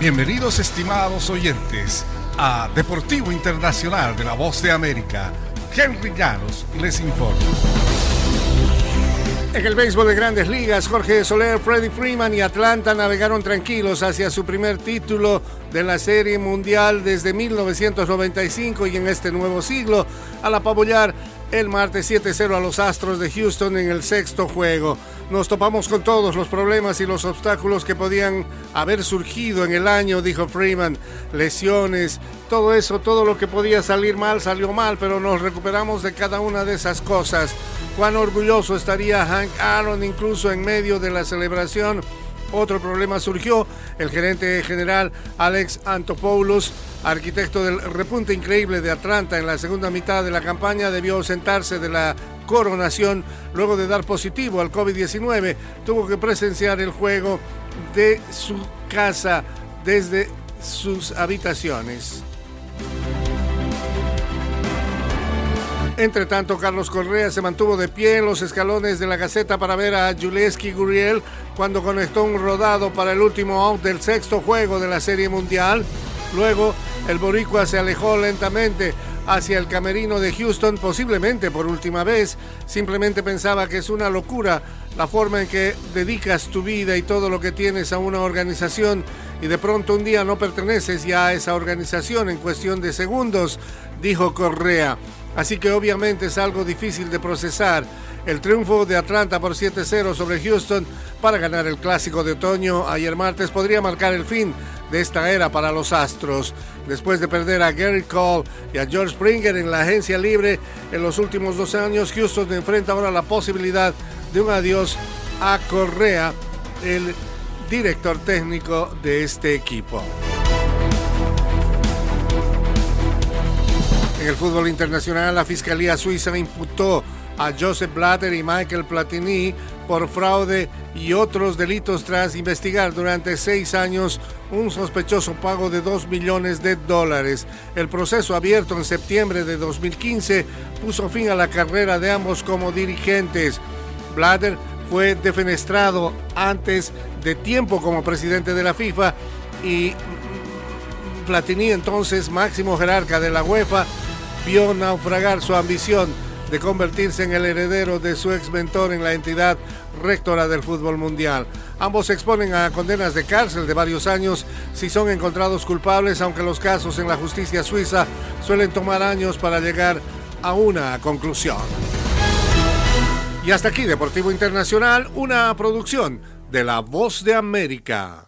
Bienvenidos estimados oyentes a Deportivo Internacional de la Voz de América. Henry Llanos les informa. En el béisbol de grandes ligas, Jorge Soler, Freddie Freeman y Atlanta navegaron tranquilos hacia su primer título de la Serie Mundial desde 1995 y en este nuevo siglo, al apabullar el martes 7-0 a los Astros de Houston en el sexto juego. Nos topamos con todos los problemas y los obstáculos que podían haber surgido en el año, dijo Freeman. Lesiones, todo eso, todo lo que podía salir mal salió mal, pero nos recuperamos de cada una de esas cosas. Cuán orgulloso estaría Hank Aaron incluso en medio de la celebración. Otro problema surgió. El gerente general Alex Antopoulos, arquitecto del repunte increíble de Atlanta en la segunda mitad de la campaña, debió ausentarse de la coronación luego de dar positivo al COVID-19. Tuvo que presenciar el juego de su casa desde sus habitaciones. Entre tanto, Carlos Correa se mantuvo de pie en los escalones de la Gaceta para ver a Juleski Guriel cuando conectó un rodado para el último out del sexto juego de la Serie Mundial. Luego, el boricua se alejó lentamente hacia el camerino de Houston, posiblemente por última vez. Simplemente pensaba que es una locura la forma en que dedicas tu vida y todo lo que tienes a una organización y de pronto un día no perteneces ya a esa organización en cuestión de segundos, dijo Correa. Así que obviamente es algo difícil de procesar. El triunfo de Atlanta por 7-0 sobre Houston para ganar el clásico de otoño ayer martes podría marcar el fin de esta era para los Astros. Después de perder a Gary Cole y a George Springer en la agencia libre en los últimos dos años, Houston enfrenta ahora la posibilidad de un adiós a Correa, el director técnico de este equipo. Fútbol internacional, la Fiscalía Suiza imputó a Joseph Blatter y Michael Platini por fraude y otros delitos tras investigar durante seis años un sospechoso pago de dos millones de dólares. El proceso abierto en septiembre de 2015 puso fin a la carrera de ambos como dirigentes. Blatter fue defenestrado antes de tiempo como presidente de la FIFA y Platini, entonces máximo jerarca de la UEFA, vio naufragar su ambición de convertirse en el heredero de su ex mentor en la entidad rectora del fútbol mundial. Ambos se exponen a condenas de cárcel de varios años si son encontrados culpables, aunque los casos en la justicia suiza suelen tomar años para llegar a una conclusión. Y hasta aquí Deportivo Internacional, una producción de La Voz de América.